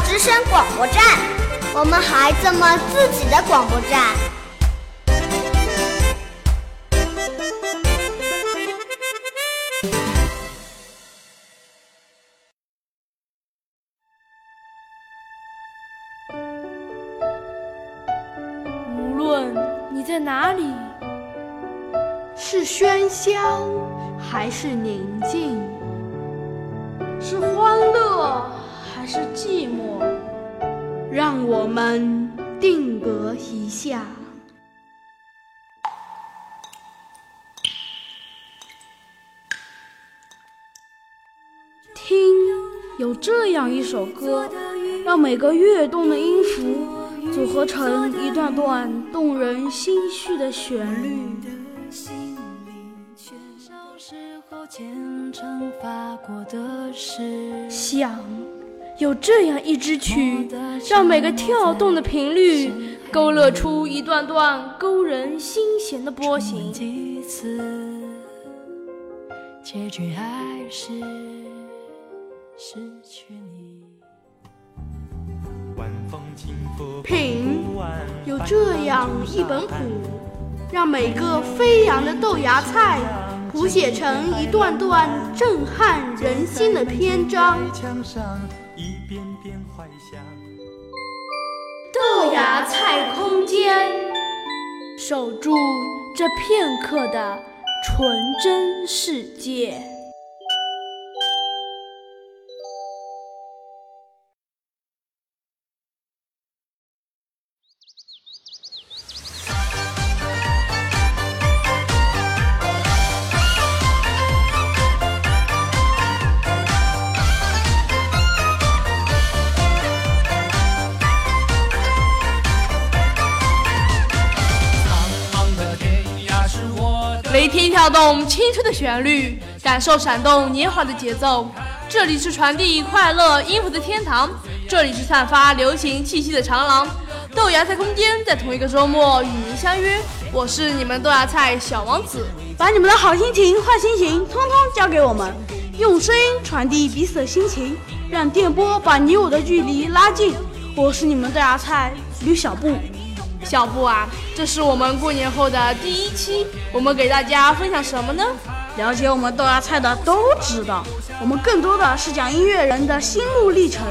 之声广播站，我们孩子们自己的广播站。无论你在哪里？是喧嚣还是宁静？是寂寞？让我们定格一下。听，有这样一首歌，让每个跃动的音符。组合成一段段动人心绪的旋律。想，有这样一支曲，让每个跳动的频率勾勒出一段段勾人心弦的波形。结局还是失去你。品有这样一本谱，让每个飞扬的豆芽菜谱写成一段段震撼人心的篇章。豆芽菜空间，守住这片刻的纯真世界。动青春的旋律，感受闪动年华的节奏。这里是传递快乐音符的天堂，这里是散发流行气息的长廊。豆芽菜空间在同一个周末与您相约，我是你们豆芽菜小王子。把你们的好心情、坏心情，通通交给我们，用声音传递彼此的心情，让电波把你我的距离拉近。我是你们豆芽菜吕小布。小布啊，这是我们过年后的第一期，我们给大家分享什么呢？了解我们豆芽菜的都知道，我们更多的是讲音乐人的心路历程。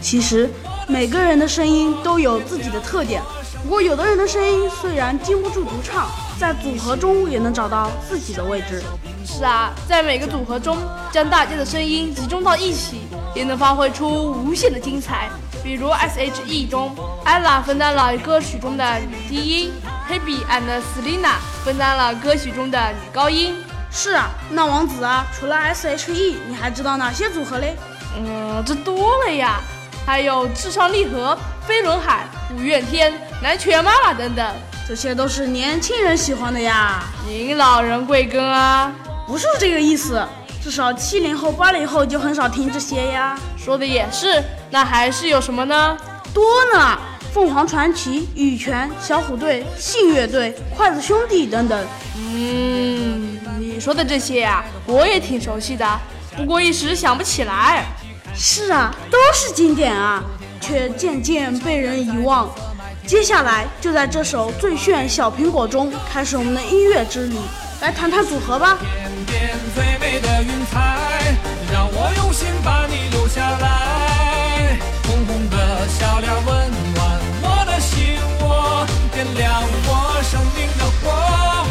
其实每个人的声音都有自己的特点，不过有的人的声音虽然经不住独唱，在组合中也能找到自己的位置。是啊，在每个组合中，将大家的声音集中到一起，也能发挥出无限的精彩。比如 S.H.E 中，ella 分担了歌曲中的女低音，Hebe and Selina 分担了歌曲中的女高音。是啊，那王子啊，除了 S.H.E，你还知道哪些组合嘞？嗯，这多了呀，还有至上励合、飞轮海、五月天、南拳妈妈等等，这些都是年轻人喜欢的呀。您老人贵庚啊？不是这个意思。至少七零后、八零后就很少听这些呀。说的也是，那还是有什么呢？多呢，凤凰传奇、羽泉、小虎队、信乐队、筷子兄弟等等。嗯，你说的这些呀，我也挺熟悉的，不过一时想不起来。是啊，都是经典啊，却渐渐被人遗忘。接下来就在这首最炫小苹果中开始我们的音乐之旅，来谈谈组合吧。最美的云彩，让我用心把你留下来。红红的笑脸温暖我的心窝，点亮我生命的火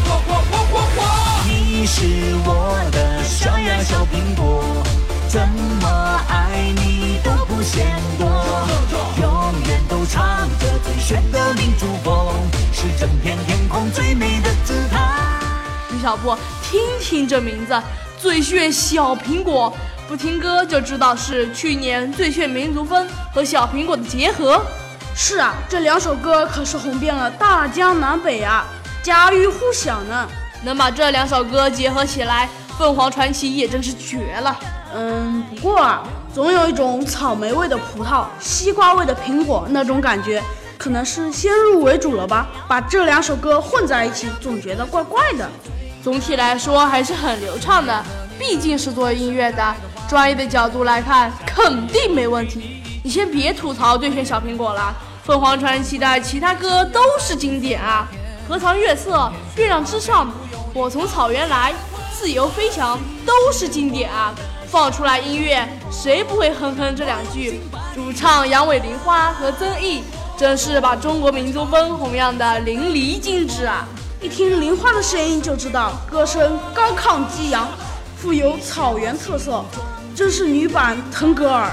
火火火火火。你是我的小呀小苹果，怎么爱你都不嫌多。永远都唱着最炫的民族风，是整片天空最美的姿态。李小布。听听这名字，最炫小苹果，不听歌就知道是去年最炫民族风和小苹果的结合。是啊，这两首歌可是红遍了大江南北啊，家喻户晓呢。能把这两首歌结合起来，凤凰传奇也真是绝了。嗯，不过啊，总有一种草莓味的葡萄，西瓜味的苹果那种感觉，可能是先入为主了吧，把这两首歌混在一起，总觉得怪怪的。总体来说还是很流畅的，毕竟是做音乐的，专业的角度来看肯定没问题。你先别吐槽对选小苹果了，凤凰传奇的其他歌都是经典啊，《荷塘月色》《月亮之上》《我从草原来》《自由飞翔》都是经典啊。放出来音乐，谁不会哼哼这两句？主唱杨伟、玲花和曾毅，真是把中国民族风弘扬的淋漓尽致啊！一听玲花的声音就知道，歌声高亢激扬，富有草原特色，真是女版腾格尔。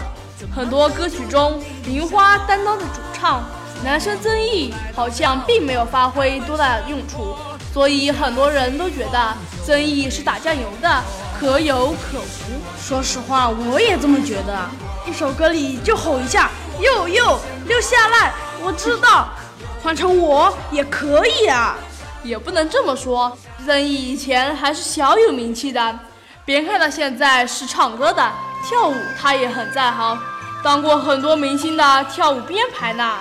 很多歌曲中，玲花担当的主唱，男生曾毅好像并没有发挥多大的用处，所以很多人都觉得曾毅是打酱油的。可有可无。说实话，我也这么觉得。一首歌里就吼一下“哟哟”，留下来。我知道，换成我也可以啊。也不能这么说，曾毅以前还是小有名气的。别看他现在是唱歌的，跳舞他也很在行，当过很多明星的跳舞编排呢。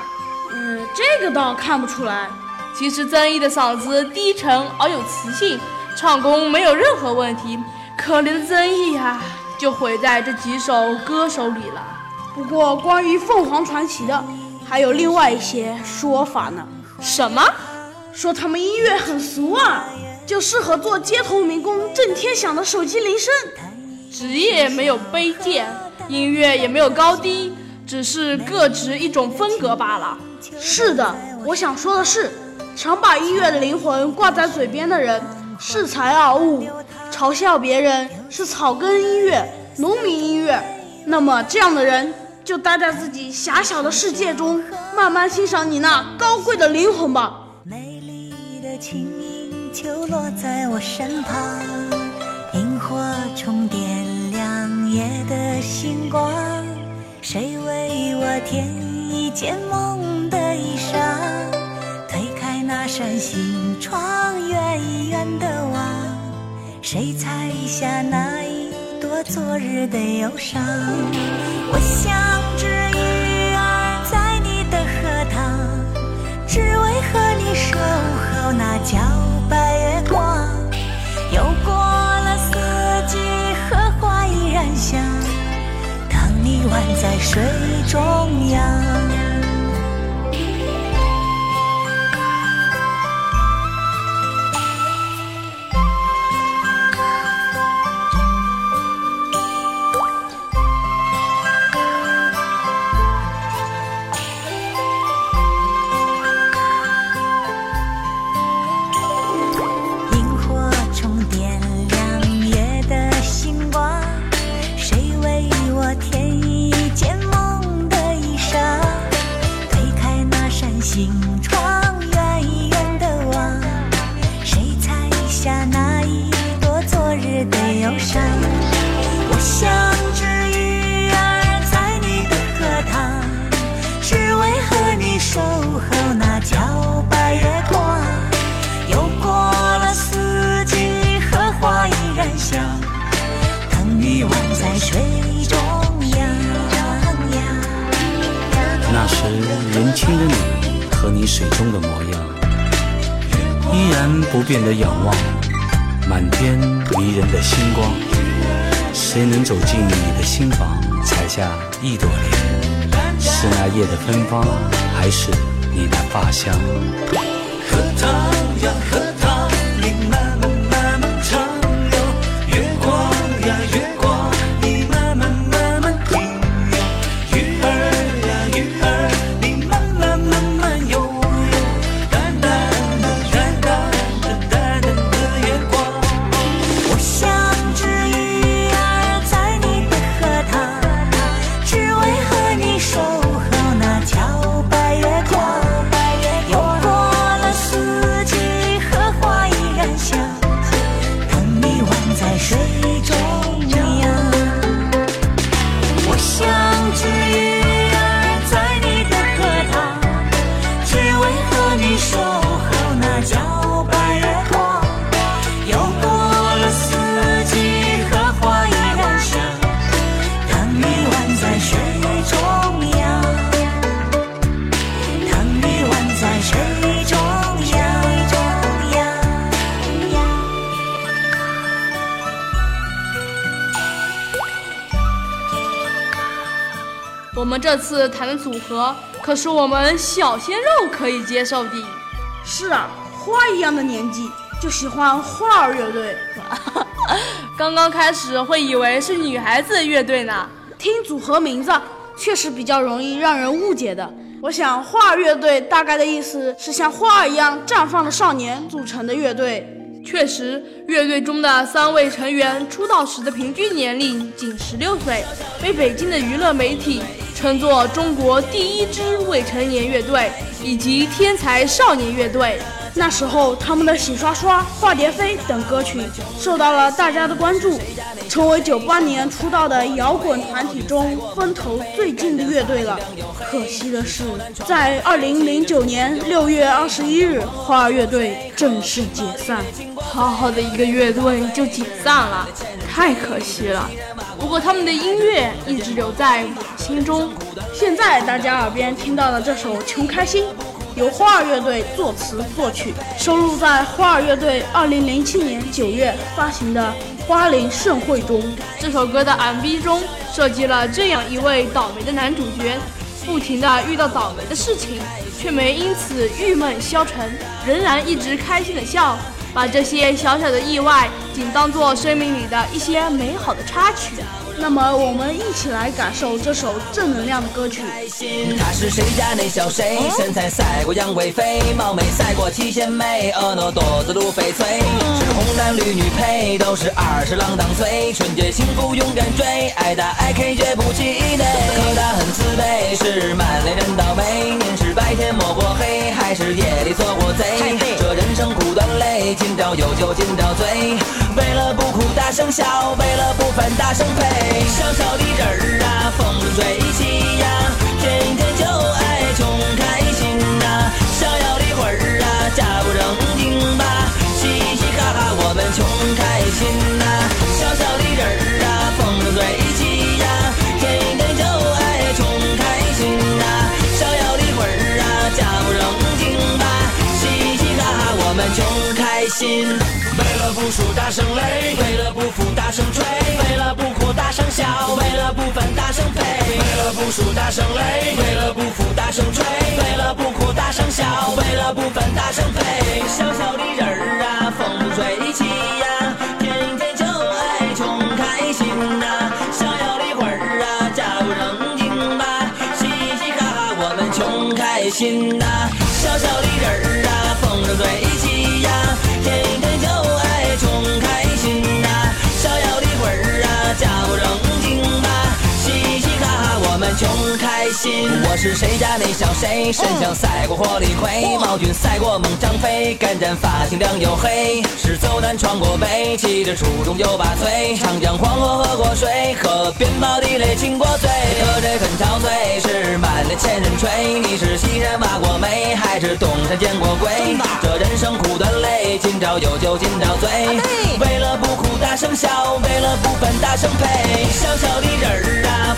嗯，这个倒看不出来。其实曾毅的嗓子低沉而有磁性，唱功没有任何问题。可怜的曾毅啊，就毁在这几首歌手里了。不过，关于凤凰传奇的，还有另外一些说法呢。什么？说他们音乐很俗啊，就适合做街头民工震天响的手机铃声。职业没有卑贱，音乐也没有高低，只是各执一种风格罢了。是的，我想说的是，常把音乐的灵魂挂在嘴边的人，恃才傲物。嘲笑别人是草根音乐、农民音乐，那么这样的人就待在自己狭小的世界中，慢慢欣赏你那高贵的灵魂吧。轻盈就落在我身旁，萤火虫点亮夜的星光，谁为我添一件梦的衣裳？推开那扇心窗，远远的望。谁采下那一朵昨日的忧伤？我像只鱼儿在你的荷塘，只为和你守候那皎白月光。又过了四季，荷花依然香，当你宛在水中央。时年轻的你和你水中的模样，依然不变的仰望满天迷人的星光。谁能走进你的心房，采下一朵莲？是那夜的芬芳，还是你的发香？可 他们这次谈的组合可是我们小鲜肉可以接受的。是啊，花一样的年纪就喜欢花儿乐队。刚刚开始会以为是女孩子乐队呢，听组合名字确实比较容易让人误解的。我想花儿乐队大概的意思是像花儿一样绽放的少年组成的乐队。确实，乐队中的三位成员出道时的平均年龄仅十六岁，被北京的娱乐媒体称作中国第一支未成年乐队以及天才少年乐队。那时候，他们的《洗刷刷》《化蝶飞》等歌曲受到了大家的关注，成为九八年出道的摇滚团体中风头最劲的乐队了。可惜的是，在二零零九年六月二十一日，花儿乐队正式解散。好好的一个乐队就解散了，太可惜了。不过他们的音乐一直留在我心中。现在大家耳边听到的这首《穷开心》。由花儿乐队作词作曲，收录在花儿乐队2007年9月发行的《花灵盛会》中。这首歌的 MV 中设计了这样一位倒霉的男主角，不停的遇到倒霉的事情，却没因此郁闷消沉，仍然一直开心的笑，把这些小小的意外仅当做生命里的一些美好的插曲。那么，我们一起来感受这首正能量的歌曲。他是谁家那小谁？身材赛过杨贵妃，貌美赛过七仙妹，婀娜多姿如翡翠。是红男绿女配，都是二十郎当岁。纯洁幸福勇敢追，爱打爱 K 绝不气馁。可他很自卑，是满脸人倒霉。您是白天摸过黑，还是夜里做过贼？这人生苦短累，今朝有酒今朝醉。为了不哭大声笑，为了不烦大声呸。小小的人儿啊，风生水起呀，天天就爱穷开心呐。逍遥的魂儿啊，假不正经吧，嘻嘻哈哈我们穷开心呐。小小的人儿啊，们穷开心。为了不输大声擂，为了不服大声吹，为了不哭大声笑，为了不烦大声飞。为了不输大声擂，为了不服大声吹，为了不哭大声笑，为了不烦大声飞。心。我是谁家那小谁，身强赛过火李逵，毛俊赛过猛张飞，敢战发青亮又黑，是走南闯过北，骑着初中九八岁，长江黄河喝过水，河边宝地雷亲过嘴，可这很憔悴，是满脸千人吹。你是西山挖过煤，还是东山见过鬼？这人生苦短累，今朝有酒今朝醉。为了不哭大声笑，为了不烦大声呸。小小的人儿啊，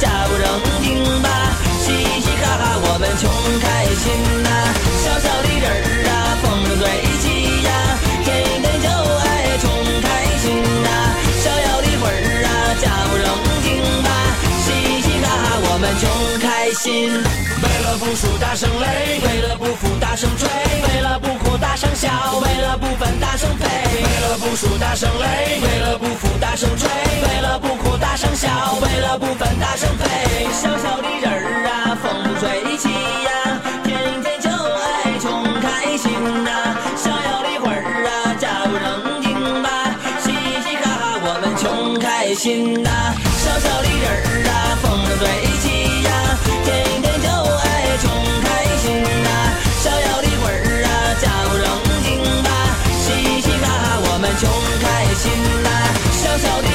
假不正经吧，嘻嘻哈哈我们穷开心呐。小小的人儿啊，风吹起呀，天天就爱穷开心呐。逍遥的魂儿啊，假不正经吧，嘻嘻哈哈我们穷开心。为了不输大声擂，为了不服大声吹，为了不哭大声笑，为了不烦大声呸。为了不输大声擂，为了不大声吹，为了不哭，大声笑，为了不烦，大声呸。小小的人儿啊，风追起呀，天天就爱穷开心呐。逍遥的魂儿啊，假不正经吧，嘻嘻哈哈，我们穷开心呐。小小的人儿啊，风追起呀，天天就爱穷开心呐。逍遥的魂儿啊，假不正经吧，嘻嘻哈哈，我们穷开心。小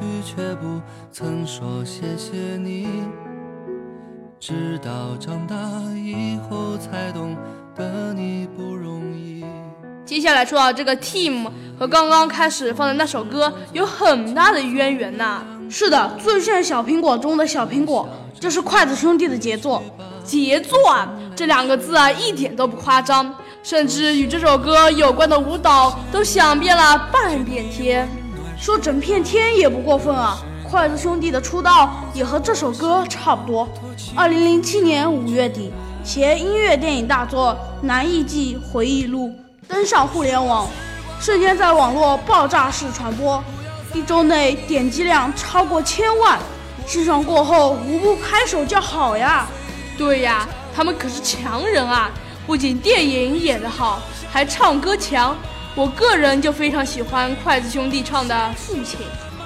去，却不曾说谢谢你。直到长大以后才懂得你不容易。接下来说到这个 team 和刚刚开始放的那首歌有很大的渊源呐、是的，《最炫小苹果》中的小苹果，这是筷子兄弟的杰作。杰作啊，这两个字啊一点都不夸张，甚至与这首歌有关的舞蹈都响遍了半边天。说整片天也不过分啊！筷子兄弟的出道也和这首歌差不多。二零零七年五月底，携音乐电影大作《南艺记回忆录》登上互联网，瞬间在网络爆炸式传播，一周内点击量超过千万。欣赏过后，无不拍手叫好呀！对呀，他们可是强人啊！不仅电影演得好，还唱歌强。我个人就非常喜欢筷子兄弟唱的《父亲》。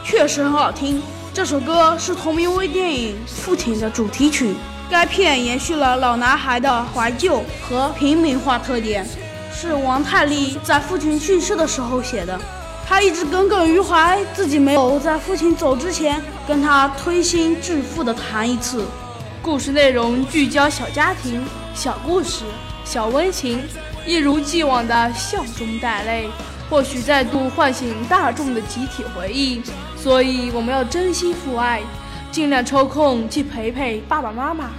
确实很好听。这首歌是同名微电影《父亲》的主题曲。该片延续了老男孩的怀旧和平民化特点，是王太利在父亲去世的时候写的。他一直耿耿于怀，自己没有在父亲走之前跟他推心置腹地谈一次。故事内容聚焦小家庭、小故事、小温情，一如既往的笑中带泪，或许再度唤醒大众的集体回忆。所以我们要珍惜父爱，尽量抽空去陪陪爸爸妈妈。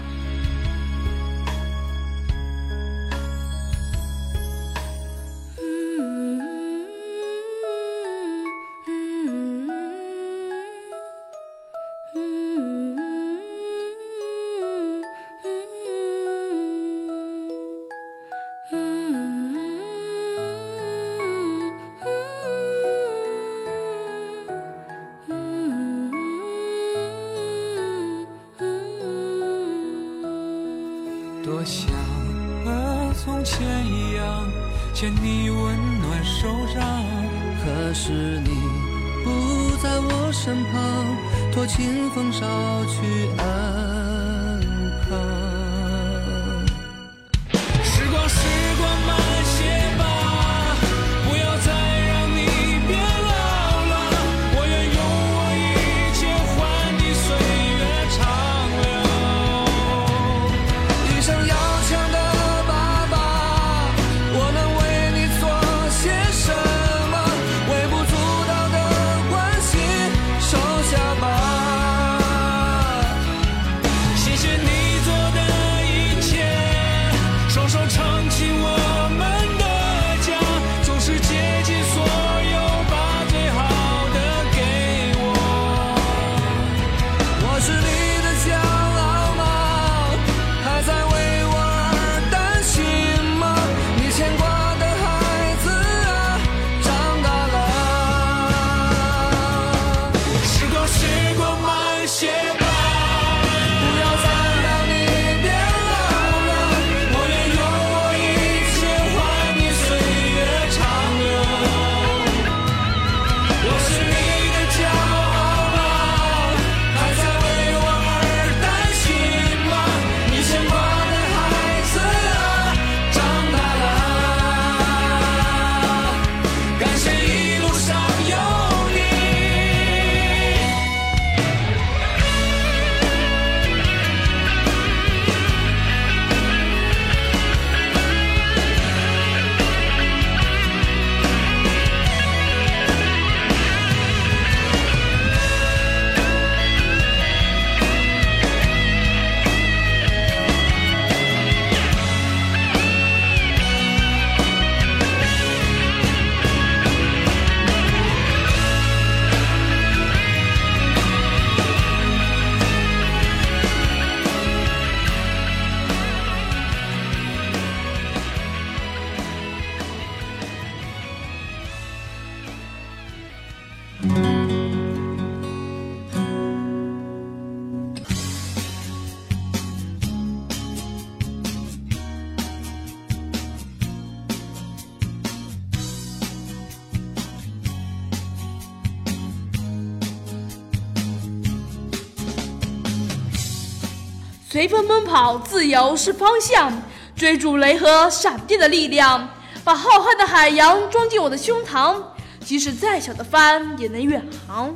随风奔跑，自由是方向，追逐雷和闪电的力量，把浩瀚的海洋装进我的胸膛，即使再小的帆也能远航。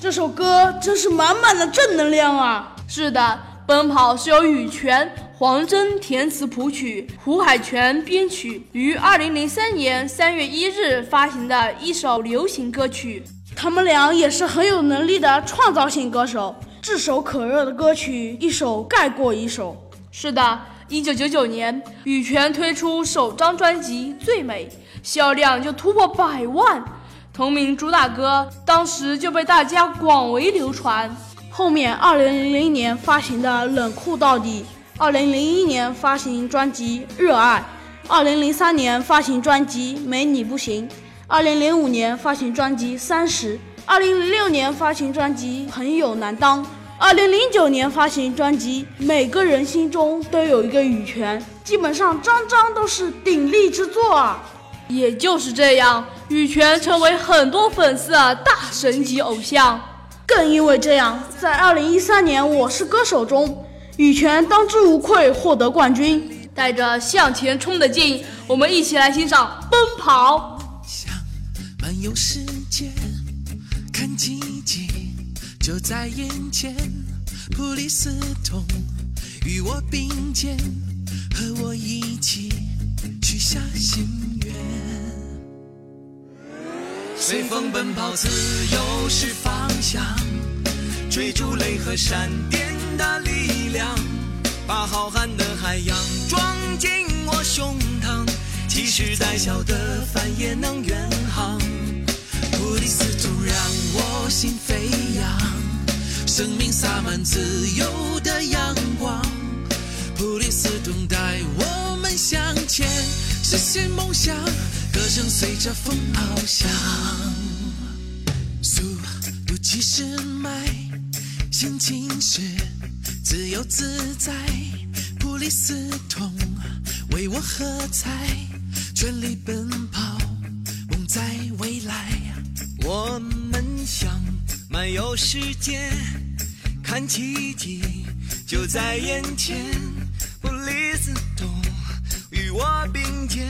这首歌真是满满的正能量啊！是的，奔跑是由羽泉、黄征填词谱曲，胡海泉编曲，于二零零三年三月一日发行的一首流行歌曲。他们俩也是很有能力的创造性歌手，炙手可热的歌曲一首盖过一首。是的，一九九九年，羽泉推出首张专辑《最美》，销量就突破百万。同名主打歌当时就被大家广为流传。后面，二零零零年发行的《冷酷到底》，二零零一年发行专辑《热爱》，二零零三年发行专辑《没你不行》，二零零五年发行专辑《三十》，二零零六年发行专辑《朋友难当》，二零零九年发行专辑《每个人心中都有一个羽泉》，基本上张张都是鼎力之作啊。也就是这样，羽泉成为很多粉丝的大神级偶像。更因为这样，在二零一三年《我是歌手》中，羽泉当之无愧获得冠军。带着向前冲的劲，我们一起来欣赏《奔跑》。想漫游世界，看奇迹就在眼前。普利斯通与我并肩，和我一起许下心愿。随风奔跑，自由是方向，追逐雷和闪电的力量，把浩瀚的海洋装进我胸膛，即使再小的帆也能远航。普利斯通让我心飞扬，生命洒满自由的阳光。普利斯通带我们向前，实现梦想。歌声随着风翱翔，速度七十迈，心情是自由自在。普利斯通为我喝彩，全力奔跑，梦在未来。我们想漫游世界，看奇迹就在眼前。普利司通与我并肩。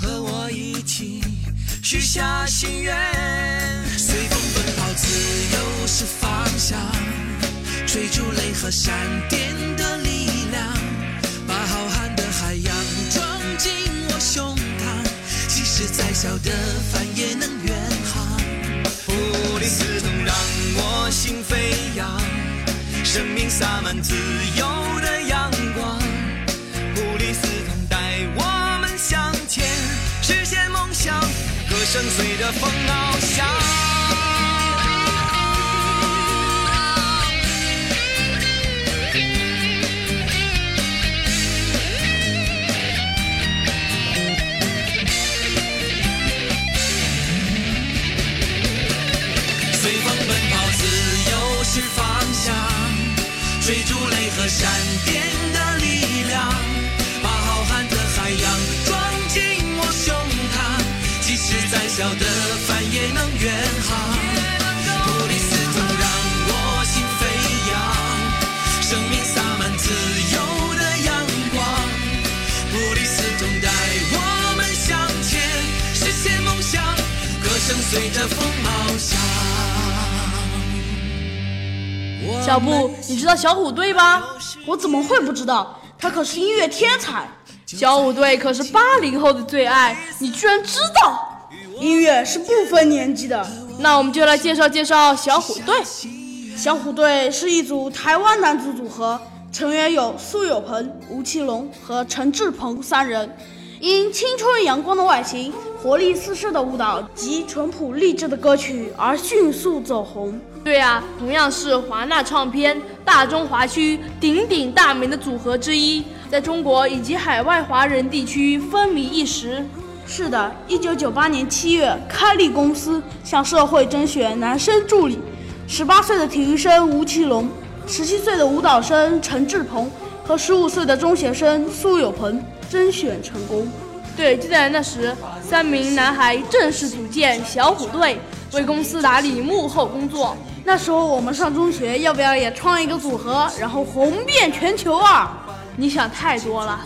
和我一起许下心愿，随风奔跑，自由是方向，追逐雷和闪电的力量，把浩瀚的海洋装进我胸膛，即使再小的帆也能远。普利司通让我心飞扬，生命洒满自由的阳光。普利司通带我们向前。实现梦想，歌声随着风翱翔。雷和闪电的力量，把浩瀚的海洋装进我胸膛，即使再小的帆也能远航。普利司通让我心飞扬，生命洒满自由的阳光。普利司通带我们向前，实现梦想，歌声随着风翱翔。小布，你知道小虎队吧？我怎么会不知道？他可是音乐天才。小虎队可是八零后的最爱，你居然知道？音乐是不分年纪的。那我们就来介绍介绍小虎队。小虎队是一组台湾男子组合，成员有苏有朋、吴奇隆和陈志朋三人。因青春阳光的外形、活力四射的舞蹈及淳朴励志的歌曲而迅速走红。对啊，同样是华纳唱片大中华区鼎鼎大名的组合之一，在中国以及海外华人地区风靡一时。是的，一九九八年七月，开立公司向社会甄选男生助理，十八岁的体育生吴奇隆，十七岁的舞蹈生陈志朋和十五岁的中学生苏有朋甄选成功。对，就在那时，三名男孩正式组建小虎队，为公司打理幕后工作。那时候我们上中学，要不要也创一个组合，然后红遍全球啊？你想太多了，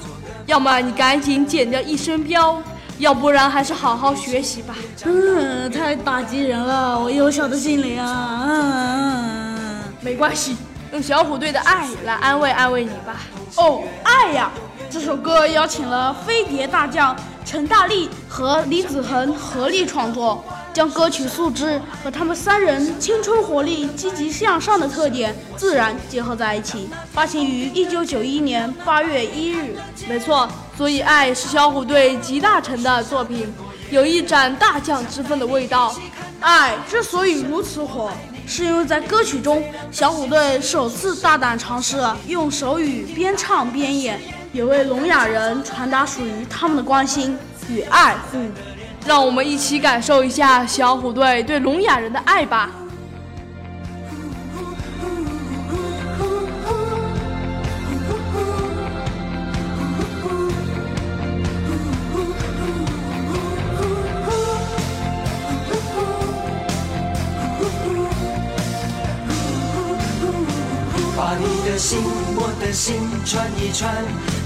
要么你赶紧剪掉一身膘，要不然还是好好学习吧。嗯，太打击人了，我幼小的心灵啊！嗯，没关系，用小虎队的爱来安慰安慰你吧。哦，爱呀！这首歌邀请了飞碟大将陈大力和李子恒合力创作，将歌曲素质和他们三人青春活力、积极向上的特点自然结合在一起，发行于一九九一年八月一日。没错，所以《爱》是小虎队集大成的作品，有一展大将之风的味道。《爱》之所以如此火，是因为在歌曲中，小虎队首次大胆尝试了用手语边唱边演。也为聋哑人传达属于他们的关心与爱护，让我们一起感受一下小虎队对聋哑人的爱吧。把你的心，我的心串一串，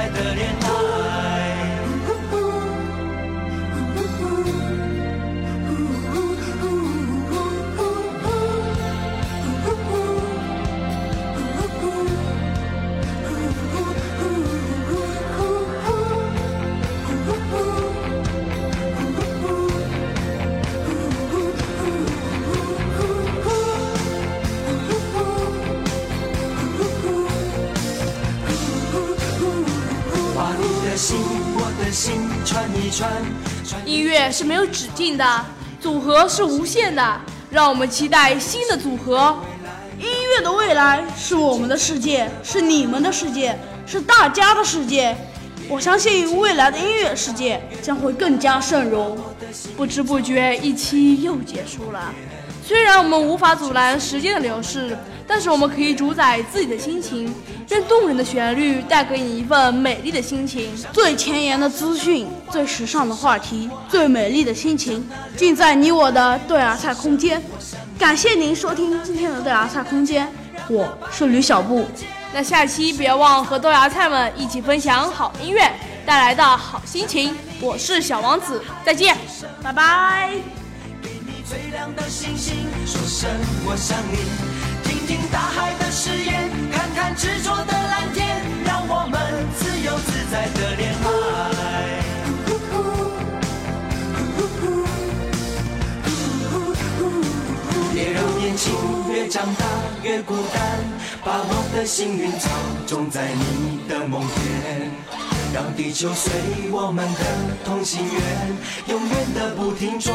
爱的脸。是没有止境的，组合是无限的，让我们期待新的组合。音乐的未来是我们的世界，是你们的世界，是大家的世界。我相信未来的音乐世界将会更加盛荣。不知不觉，一期又结束了。虽然我们无法阻拦时间的流逝，但是我们可以主宰自己的心情，让动人的旋律带给你一份美丽的心情。最前沿的资讯，最时尚的话题，最美丽的心情，尽在你我的豆芽菜空间。感谢您收听今天的豆芽菜空间，我是吕小布。那下期别忘和豆芽菜们一起分享好音乐带来的好心情。我是小王子，再见，拜拜。最亮的星星，说声我想你。听大海的誓言，看看执着的蓝天，让我们自由自在的恋爱。别让年轻越长大越孤单，把我的幸运草种在你的梦田。让地球随我们的同心圆，永远的不停转。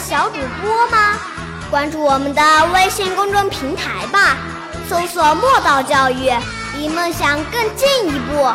小主播吗？关注我们的微信公众平台吧，搜索“墨道教育”，离梦想更进一步。